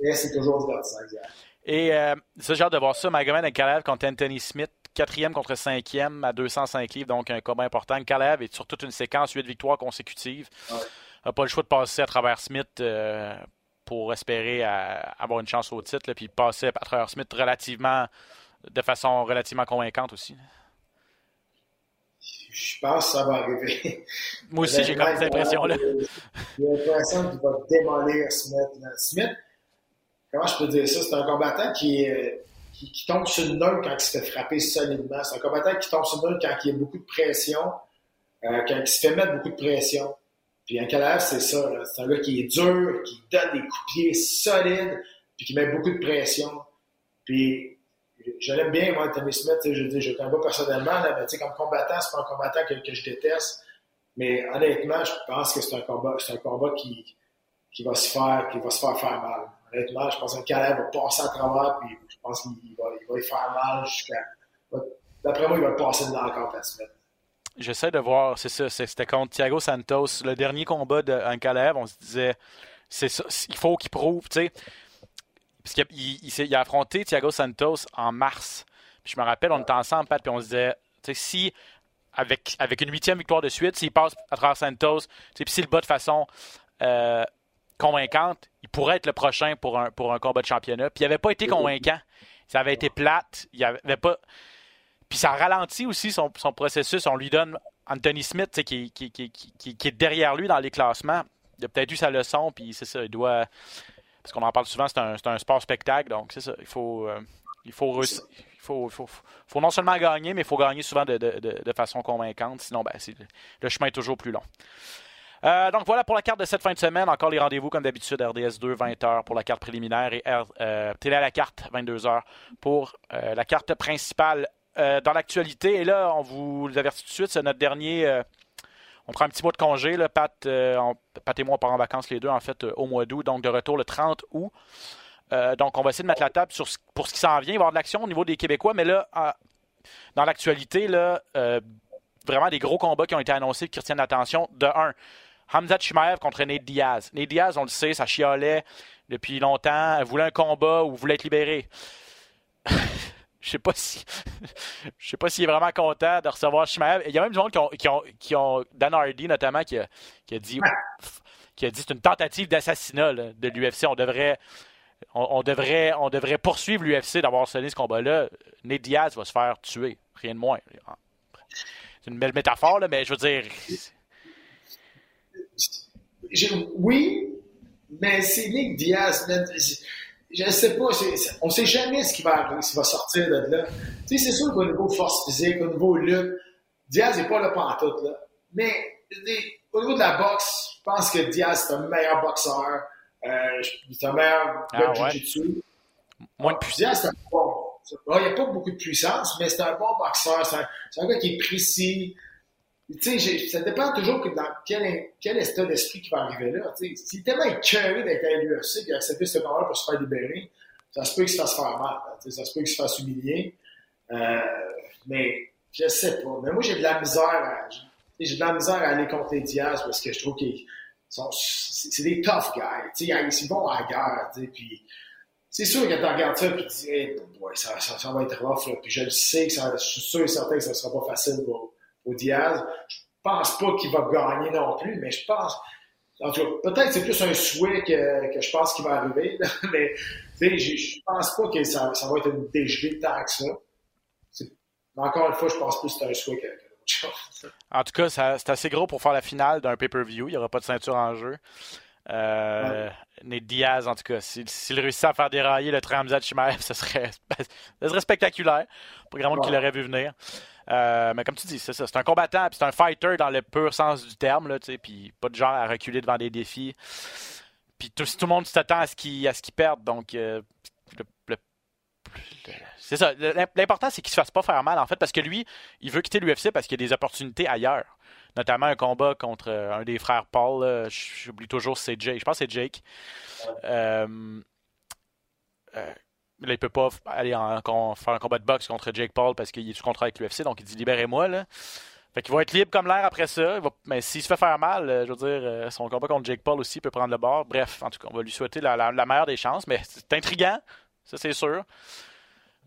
Mais c'est toujours divertissant, exact. Et euh, ça, j'ai hâte de voir ça. Magomed et Kalev contre Anthony Smith, quatrième contre cinquième à 205 livres, donc un combat important. Kalev est sur toute une séquence, huit victoires consécutives. Ouais. N'a pas le choix de passer à travers Smith euh, pour espérer à, avoir une chance au titre, puis passer à travers Smith relativement, de façon relativement convaincante aussi. Je pense que ça va arriver. [laughs] Moi aussi, j'ai comme cette impression-là. J'ai l'impression qu'il va démolir Smith. Smith, comment je peux dire ça? C'est un combattant qui, qui, qui, tombe sur le nœud quand il se fait frapper solidement. C'est un combattant qui tombe sur le nœud quand il y a beaucoup de pression, euh, quand il se fait mettre beaucoup de pression. Puis un Kalaev, c'est ça. C'est un gars qui est dur, qui donne des coups de pied solides, puis qui met beaucoup de pression. Puis je l'aime bien, moi, Tommy Smith. Je dis, je pas personnellement, là, mais comme combattant, c'est pas un combattant que, je déteste. Mais honnêtement, je pense que c'est un combat, c'est un combat qui, qui va se faire, qui va se faire faire mal. Honnêtement, je pense que Kalaev va passer à travers, puis je pense qu'il va, il va y faire mal jusqu'à. D'après moi, il va passer dedans encore à Smith. J'essaie de voir, c'est ça, c'était contre Thiago Santos. Le dernier combat de Ankalaev, on se disait, c'est ça, il faut qu'il prouve, tu sais. Parce qu'il il, il, a affronté Thiago Santos en mars. Puis je me rappelle, on était ensemble, Pat, puis on se disait, tu sais, si, avec, avec une huitième victoire de suite, s'il passe à travers Santos, puis s'il bat de façon euh, convaincante, il pourrait être le prochain pour un, pour un combat de championnat. Puis il n'avait pas été convaincant. Ça avait été plate. Il avait pas. Puis ça ralentit aussi son, processus. On lui donne Anthony Smith qui, est derrière lui dans les classements. Il a peut-être eu sa leçon, puis c'est ça, il doit. Parce qu'on en parle souvent, c'est un, sport spectacle, donc c'est ça. Il faut, euh, il faut, non seulement gagner, mais il faut gagner souvent de, façon convaincante. Sinon, ben, le chemin est toujours plus long. Euh, donc voilà pour la carte de cette fin de semaine. Encore les rendez-vous comme d'habitude, RDS 2, 20h pour la carte préliminaire et euh, Télé à la carte, 22h pour la carte principale euh, dans l'actualité. Et là, on vous avertit tout de suite, c'est notre dernier. Euh, on prend un petit mois de congé. Là, Pat, euh, Pat et moi, on part en vacances les deux, en fait, au mois d'août. Donc, de retour le 30 août. donc, on va essayer de mettre la table pour ce qui s'en vient. Il va y avoir de l'action au niveau des Québécois. Mais là, dans l'actualité, vraiment des gros combats qui ont été annoncés qui retiennent l'attention. De un, Hamza Chimaev contre Nate Diaz. Nate Diaz, on le sait, ça chialait depuis longtemps. Elle voulait un combat ou voulait être libéré. [laughs] Je sais pas si. [laughs] je sais pas s'il est vraiment content de recevoir Shimaev. Il y a même des gens qui ont, qui ont, qui ont Dan Hardy notamment qui a, qui a dit qui a dit c'est une tentative d'assassinat de l'UFC. On devrait on, devrait on devrait poursuivre l'UFC d'avoir sonné ce combat-là. Ned Diaz va se faire tuer, rien de moins. C'est une belle métaphore là, mais je veux dire. Oui, mais c'est Nick Diaz je ne sais pas, on ne sait jamais ce qui va arriver, ce qui va sortir de là. Tu sais, c'est sûr qu'au niveau force physique, au niveau lutte, Diaz n'est pas là pantoute, là. Mais au niveau de la boxe, je pense que Diaz est un meilleur boxeur, euh, c'est un meilleur ah, jiu-jitsu. Moins de puissance. Diaz, c'est un bon. Il n'y a pas beaucoup de puissance, mais c'est un bon boxeur. C'est un, un, gars qui est précis tu sais, ça dépend toujours que quel, quel état d'esprit qui va arriver là. S'il est tellement écœuré d'être à l'UFC et accepter ce combat pour se faire libérer, ça se peut qu'il se fasse faire mal. Ça se peut qu'il se fasse humilier. Euh, mais je sais pas. Mais moi, j'ai de la misère à, j'ai de la misère à aller contre les Diaz parce que je trouve qu'ils sont, c'est des tough guys. Ils vont à la guerre. Puis c'est sûr que tu regardes ça et tu dis, boy, ça, ça, va être rough. Puis je le sais que ça, je suis sûr et certain que ça sera pas facile pour au Diaz. Je pense pas qu'il va gagner non plus, mais je pense. En tout cas, peut-être c'est plus un souhait que, que je pense qu'il va arriver, [laughs] mais je, pense pas que ça, ça va être une dégelée tant que ça. Encore une fois, je pense plus que c'est un souhait que, En tout cas, c'est assez gros pour faire la finale d'un pay-per-view. Il n'y aura pas de ceinture en jeu. Euh, Nate Diaz, en tout cas, s'il réussit à faire dérailler le Tramzat Chimaev, [laughs] ce serait, ce serait spectaculaire. Pas grand monde qui l'aurait vu venir. Euh, mais comme tu dis, c'est ça. C'est un combattant, c'est un fighter dans le pur sens du terme, là, puis pas de genre à reculer devant des défis. Puis tout, tout le monde s'attend à ce qu'il qu perde. Donc, euh, c'est ça. L'important, c'est qu'il se fasse pas faire mal, en fait, parce que lui, il veut quitter l'UFC parce qu'il y a des opportunités ailleurs. Notamment un combat contre euh, un des frères Paul. J'oublie toujours c'est Jake. Je pense que c'est Jake. Euh, euh, là, il peut pas aller faire un combat de boxe contre Jake Paul parce qu'il est sous contrat avec l'UFC. Donc, il dit libérez-moi. Là. Fait qu'il va être libre comme l'air après ça. Mais s'il se fait faire mal, je veux dire, son combat contre Jake Paul aussi peut prendre le bord. Bref, en tout cas, on va lui souhaiter la, la meilleure des chances. Mais c'est intriguant, ça c'est sûr.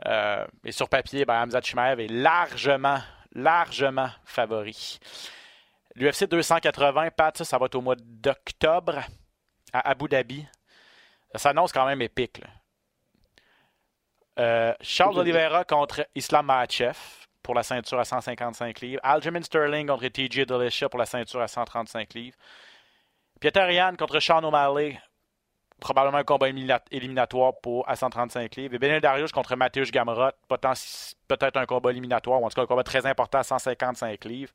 Euh, et sur papier, ben, Hamza Chimaev est largement, largement favori. L'UFC 280, Pat, ça, va être au mois d'octobre à Abu Dhabi. Ça s'annonce quand même épique. Euh, Charles Oliveira contre Islam Makhachev pour la ceinture à 155 livres. Aljamain Sterling contre TJ Dillashaw pour la ceinture à 135 livres. Peter Yan contre Sean O'Malley probablement un combat éliminatoire pour à 135 livres. Et Benel Darius contre Mathieu Gamrot, peut-être un combat éliminatoire, ou en tout cas un combat très important à 155 livres.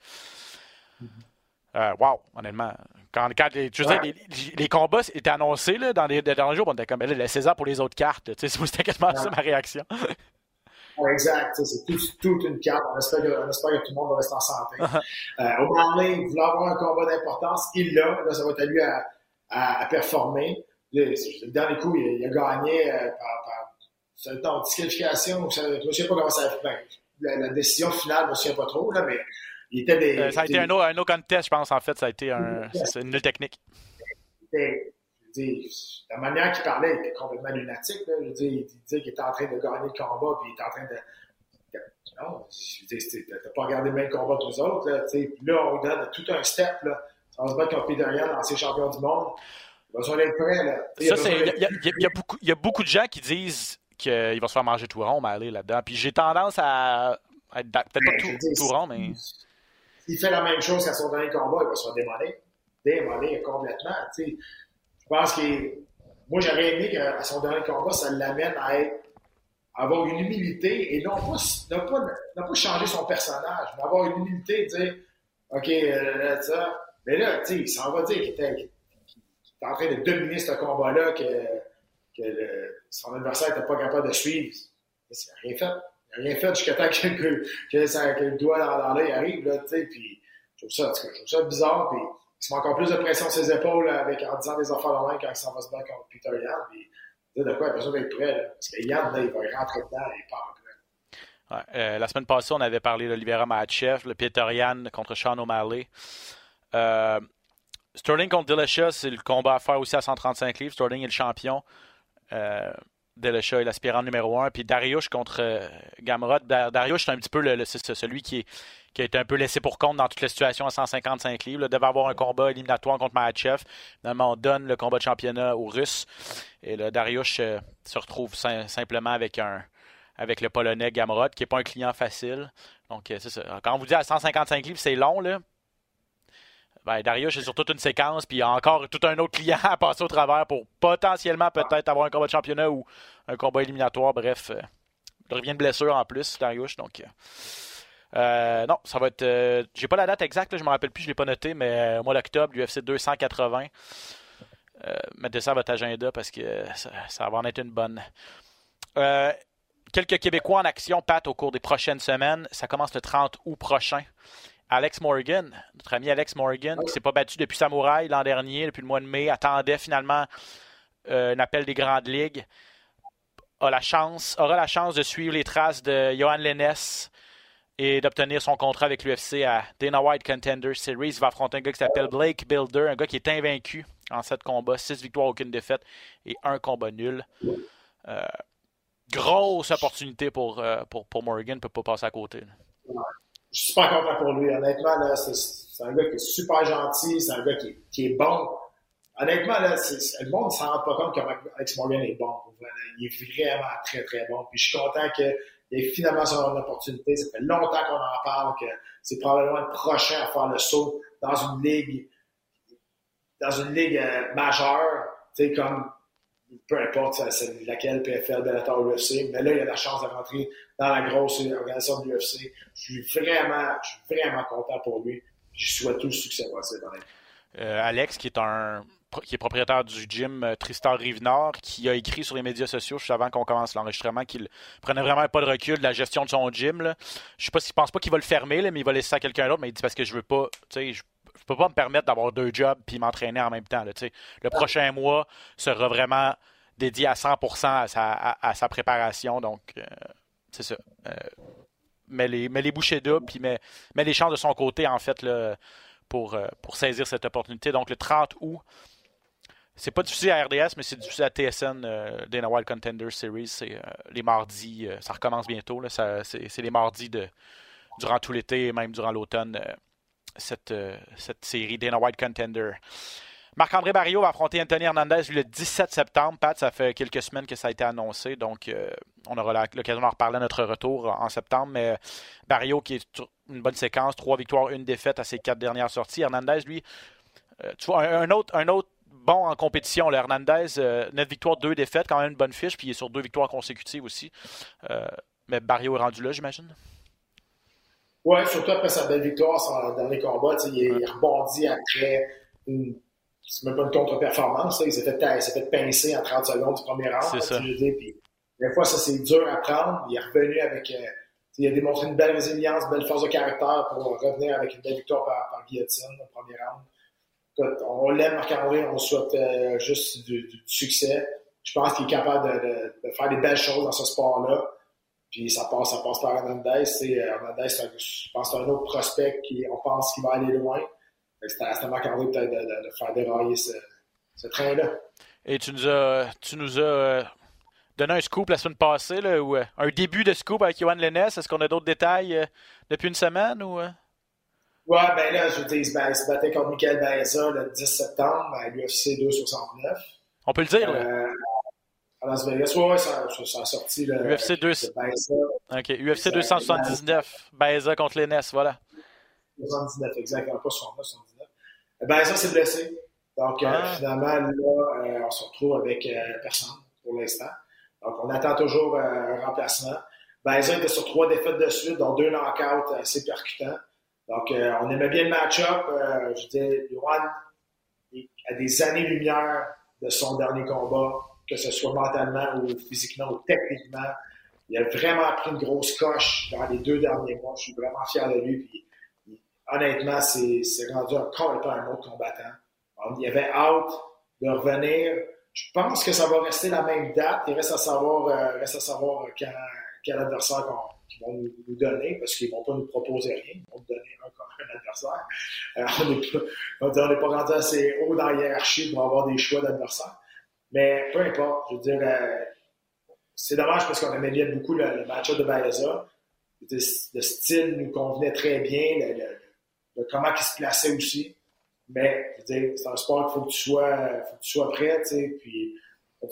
Mm-hmm. Euh, wow, honnêtement. Quand, les, combats étaient annoncés là, dans les, derniers jours, on était comme le César pour les autres cartes. [laughs] C'était quasiment ça ma réaction. exact. C'est toute une carte. On espère, que, que, tout le monde va rester en santé. [laughs] Euh, O'Malley voulait avoir un combat d'importance. Il l'a. Là, ça va être à lui à, à performer le dernier coup, il, a gagné euh, par, par disqualification. je ne sais pas comment ça a fait. La, la, décision finale, je ne me souviens pas trop, là, mais il était des. Euh, ça a été un autre, un contest, je pense, en fait. Ça a été un, une nulle technique. la manière qu'il parlait était complètement lunatique. Là. Je il disait qu'il était en train de gagner le combat, puis il était en train de. Non, t'as pas regardé le même combat que nous autres. Là, puis là, on donne tout un step. Là. Ça va se battre contre Peter Yan, ancien champion du monde. Il y, a beaucoup de gens qui disent qu'il va se faire manger tout rond, mais aller là-dedans. Puis j'ai tendance à, être peut-être pas ben, tout, rond, mais. S'il fait la même chose qu'à son dernier combat, il va se faire démoler. Démoler complètement. Je pense que. Moi, j'aurais aimé qu'à son dernier combat, ça l'amène à avoir une humilité et non pas, non pas, pas changer son personnage, mais avoir une humilité de dire OK, euh, là, ça. Mais là, tu sais, il s'en va dire qu'il était en train de dominer ce combat-là que son adversaire n'était pas capable de suivre. Il n'a rien fait. Rien fait jusqu'à temps que, que, le doigt dans, dans l'œil arrive. Là, puis, je trouve, ça, je trouve ça bizarre. Puis, il se met encore plus de pression sur ses épaules avec, en disant des affaires main quand il s'en va se battre contre Peter Yan. Puis, de quoi, il a besoin d'être prêt. Parce que Yann, là, il va rentrer dedans et il euh, la semaine passée, on avait parlé d'Olivera Matchev, le Peter Yan contre Sean O'Malley. Euh, Sterling contre Dillashaw, c'est le combat à faire aussi à 135 livres. Sterling est le champion. Euh, Dillashaw est l'aspirant numéro 1. Puis Dariush contre euh, Gamrot. Dariush, c'est un petit peu le, celui qui, qui a été un peu laissé pour compte dans toutes les situations à 155 livres. Il devait avoir un combat éliminatoire contre Mahachev. Finalement, on donne le combat de championnat aux Russes. Et le Dariush euh, se retrouve simplement avec un avec le Polonais Gamrot, qui n'est pas un client facile. Donc, euh, c'est ça. Quand on vous dit à 155 livres, c'est long, là. Ben, Darius est sur toute une séquence, puis il y a encore tout un autre client à passer au travers pour potentiellement peut-être avoir un combat de championnat ou un combat éliminatoire. Bref, euh, il revient de blessure en plus, Darius. Donc, euh, euh, non, ça va être. J'ai pas la date exacte, je me rappelle plus, je l'ai pas noté, mais au mois d'octobre, l'UFC 280. mettez ça à votre agenda parce que ça, va en être une bonne. quelques Québécois en action, Pat, au cours des prochaines semaines. Ça commence le 30 août prochain. Alex Morgan, notre ami Alex Morgan, qui ne s'est pas battu depuis Samouraï l'an dernier, depuis le mois de mai, attendait finalement euh, un appel des grandes ligues, a la chance, aura la chance de suivre les traces de Johan Lennes et d'obtenir son contrat avec l'UFC à Dana White Contender Series. Il va affronter un gars qui s'appelle Blake Builder, un gars qui est invaincu en sept combats, six victoires, aucune défaite et un combat nul. Euh, grosse opportunité pour, euh, pour, pour Morgan, ne peut pas passer à côté je suis super content pour lui. Honnêtement, là, c'est, un gars qui est super gentil, c'est un gars qui, qui est bon. Honnêtement, là, le monde ne s'en rend pas compte que Alex Morgan est bon. Il est vraiment très, très bon. Puis je suis content que Il est finalement une opportunité. Ça fait longtemps qu'on en parle, que c'est probablement le prochain à faire le saut dans une ligue, dans une ligue euh, majeure, tu sais, comme peu importe laquelle, PFL, Bellator, UFC, mais là, il a la chance de rentrer dans la grosse organisation de l'UFC. Je suis vraiment, je suis vraiment content pour lui. Je souhaite tout le succès possible. Euh, Alex, qui est un qui est propriétaire du gym euh, Tristan Rivenard, qui a écrit sur les médias sociaux juste avant qu'on commence l'enregistrement qu'il prenait vraiment pas de recul de la gestion de son gym. Je sais pas s'il pense pas qu'il va le fermer, là, mais il va laisser ça à quelqu'un d'autre, mais il dit parce que je veux pas, tu sais, je, peux pas me permettre d'avoir deux jobs puis m'entraîner en même temps. Là, le prochain mois sera vraiment dédié à 100% à sa, à, sa préparation, donc euh, c'est ça. Euh, mais les, mais les bouchées doubles, puis met, met les chances de son côté, en fait, là, pour, pour saisir cette opportunité. Donc, le 30 août, c'est pas diffusé à RDS, mais c'est diffusé à TSN, euh, Dana Wild Contender Series. C'est euh, les mardis. Euh, ça recommence bientôt. c'est, les mardis de, durant tout l'été et même durant l'automne, cette, cette série Dana White Contender. Marc-André Barrio va affronter Anthony Hernandez le 17 septembre. Pat, ça fait quelques semaines que ça a été annoncé, donc on aura l'occasion d'en reparler à notre retour en septembre. Mais Barrio, qui est une bonne séquence, trois victoires, une défaite à ses quatre dernières sorties. Hernandez, lui, tu vois, un, autre, bon en compétition. Le Hernandez, 9 euh, victoires, 2 défaites, quand même une bonne fiche, puis il est sur deux victoires consécutives aussi. Euh, mais Barrio est rendu là, j'imagine? Oui, surtout après sa belle victoire, son dernier combat, il, est rebondi après une. C'est même pas une contre-performance. Il s'est fait, fait, pincer en 30 secondes du premier round. C'est ça. des fois, ça c'est dur à prendre. Il est revenu avec. Euh, il a démontré une belle résilience, une belle force de caractère pour revenir avec une belle victoire par, par guillotine au premier round on l'aime, Marc-André, on souhaite euh, juste du, succès. Je pense qu'il est capable de, faire des belles choses dans ce sport-là. Puis ça passe, ça passe par Hernandez. Euh, Hernandez, je pense que c'est un autre prospect qui, on pense qu'il va aller loin. C'est à Marc-André peut-être de, faire dérailler ce, train-là. Et tu nous as, tu nous as euh, donné un scoop la semaine passée, là, ou un début de scoop avec Johan Lennes. Est-ce qu'on a d'autres détails depuis une semaine ou? Ouais, ben là, je veux dire, il se, battait contre Michael Baeza le 10 septembre à l'UFC 269. On peut le dire, là. Euh, à Las Vegas, ouais, ça, ça, a sorti. UFC 2... OK, UFC 279, Baeza contre Lennes, voilà. 79, exactement, pas 69, 79. Baeza s'est blessé. Donc, euh, ah. finalement, là, euh, on se retrouve avec personne pour l'instant. Donc, on attend toujours un remplacement. Baeza était sur trois défaites de suite, dont deux knockouts assez percutants. Donc, euh, on aimait bien le match-up. Euh, je disais, Johan a des années-lumière de son dernier combat, que ce soit mentalement ou physiquement ou techniquement. Il a vraiment pris une grosse coche dans les deux derniers mois. Je suis vraiment fier de lui. Honnêtement, c'est rendu complètement un autre combattant. il y avait hâte de revenir. Je pense que ça va rester la même date. Il reste à savoir, euh, reste à savoir quand, quel adversaire qu'ils vont nous, donner, parce qu'ils ne vont pas nous proposer rien, ils vont nous donner un, un adversaire. Euh, on n'est pas, rendu assez haut dans la hiérarchie pour avoir des choix d'adversaires. Mais peu importe, je veux dire, euh, c'est dommage parce qu'on bien beaucoup le, match-up de Baeza. Le, style nous convenait très bien, le, comment il se plaçait aussi. Mais, c'est un sport qu'il faut que tu sois, faut que tu sois prêt, tu sais, puis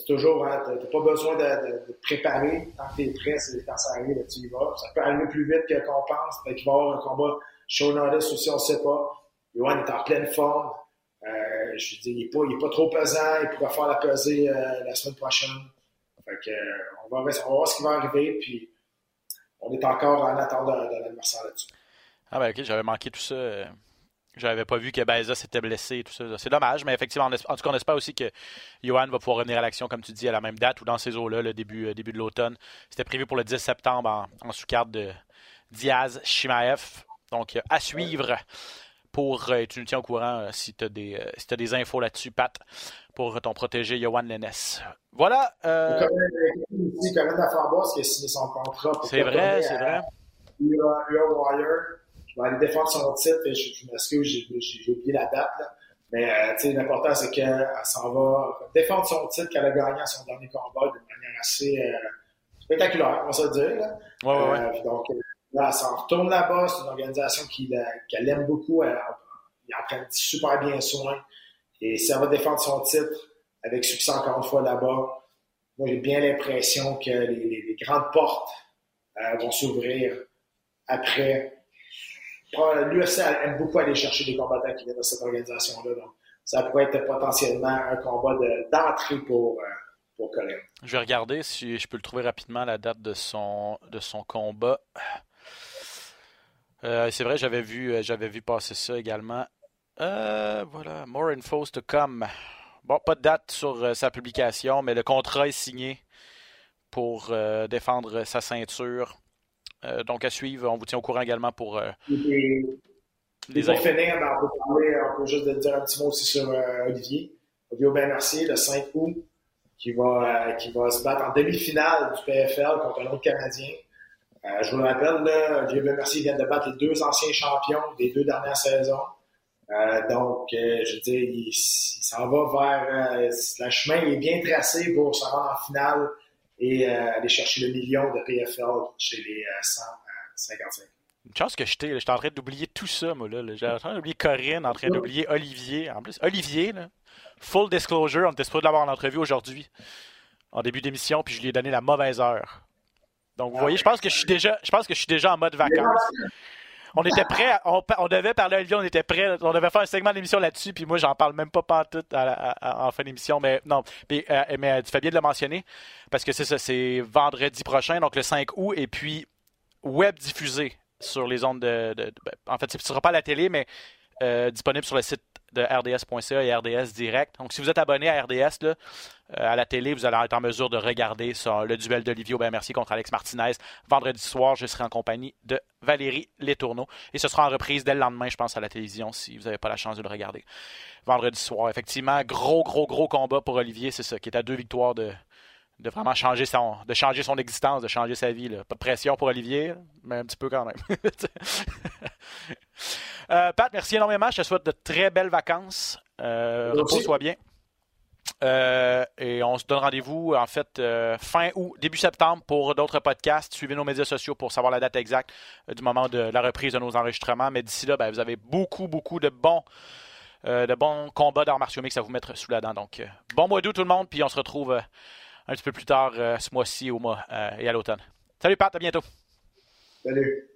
toujours, hein, tu n'as pas besoin de, de, préparer. Tant que tu es prêt, c'est quand ça arrive, tu y vas. Ça peut arriver plus vite qu'on pense. Peut-être qu'il va y avoir un combat show Norris aussi, on ne sait pas. Johan est en pleine forme. Euh, je dis, il n'est pas, trop pesant. Il pourra faire la pesée euh, la semaine prochaine. Euh, on, va, voir ce qui va arriver. Puis, on est encore en attente de, l'adversaire là-dessus. Ah ben ok, j'avais manqué tout ça. J'avais pas vu que Baeza s'était blessé, tout ça. C'est dommage, mais effectivement, en tout cas, on espère aussi que Johan va pouvoir revenir à l'action, comme tu dis, à la même date ou dans ces eaux-là, le début, euh, début de l'automne. C'était prévu pour le 10 septembre en, sous-carte de Diaz Shimaev. Donc, euh, à suivre pour. Euh, tu nous tiens au courant si tu as, des, si as des infos là-dessus, Pat, pour ton protégé Johan Lennes. Voilà. Euh... Corinne qui a signé son contrat. C'est vrai, c'est vrai. Wire va aller défendre son titre. Et je, je m'excuse, j'ai oublié la date. Là. Mais euh, l'important, c'est qu'elle s'en va défendre son titre qu'elle a gagné à son dernier combat de manière assez euh, spectaculaire, on va se dire. Là. Ouais, ouais, euh, donc, là, s'en retourne là-bas. C'est une organisation qu'elle aime beaucoup. Elle, en prend super bien soin. Et si elle va défendre son titre avec succès encore une fois là-bas, moi, j'ai bien l'impression que les, grandes portes vont s'ouvrir après. L'UFC aime beaucoup aller chercher des combattants qui viennent de cette organisation-là. Donc, ça pourrait être potentiellement un combat d'entrée pour, pour Je vais regarder si je peux le trouver rapidement la date de son, de son combat. C'est vrai, j'avais vu, j'avais vu passer ça également. voilà, more info to come. Bon, pas de date sur euh, sa publication, mais le contrat est signé pour euh, défendre sa ceinture. Euh, donc à suivre, on vous tient au courant également pour les pour finir, ben, on peut parler, on peut juste dire un petit mot aussi sur Olivier. Olivier Aubin-Mercier, le 5 août, qui va, qui va se battre en demi-finale du PFL contre un autre Canadien. Je vous le rappelle, là, Olivier Aubin-Mercier vient de battre les deux anciens champions des deux dernières saisons. Euh, donc, euh, je veux dire, il, s'en va vers... Euh, le chemin est bien tracé pour se rendre en finale et aller chercher le million de PFL chez les 155. Une chance que j'étais, j'étais en train d'oublier tout ça, moi, là. J'étais en train d'oublier Corinne, en train d'oublier Olivier. En plus, Olivier, là, full disclosure, on était supposé l'avoir en entrevue aujourd'hui, en début d'émission, puis je lui ai donné la mauvaise heure. Donc, vous voyez, je pense que je suis déjà, je pense que je suis déjà en mode vacances on était prêt, on, devait parler à Olivier, on était prêt, on devait faire un segment d'émission là-dessus, puis moi, j'en parle même pas pas tout en fin d'émission, mais non. Euh, mais tu fais bien de le mentionner, parce que c'est ça, c'est vendredi prochain, donc le 5 août, et puis web diffusé sur les ondes de. ben, en fait, ce ne sera pas à la télé, mais euh, disponible sur le site de rds.ca et RDS Direct. Donc, si vous êtes abonné à RDS, euh, à la télé, vous allez être en mesure de regarder le duel d'Olivier Aubin-Mercier contre Alex Martinez. Vendredi soir, je serai en compagnie de Valérie Letourneau. Et ce sera en reprise dès le lendemain, je pense, à la télévision, si vous n'avez pas la chance de le regarder. Vendredi soir, effectivement, gros, gros, gros combat pour Olivier. C'est ça, qui est à deux victoires de, de vraiment changer son, de changer son existence, de changer sa vie. Pas de pression pour Olivier, mais un petit peu quand même. [laughs] Euh, Pat, merci énormément. Je te souhaite de très belles vacances. Euh, repose-toi bien. Euh, et on se donne rendez-vous en fait fin août, début septembre pour d'autres podcasts. Suivez nos médias sociaux pour savoir la date exacte du moment de la reprise de nos enregistrements. Mais d'ici là, ben, vous avez beaucoup, beaucoup de bons, de bons combats d'arts martiaux à vous mettre sous la dent. Donc, bon mois d'août tout le monde, puis on se retrouve un petit peu plus tard ce mois-ci au mois et à l'automne. Salut Pat, à bientôt. Salut.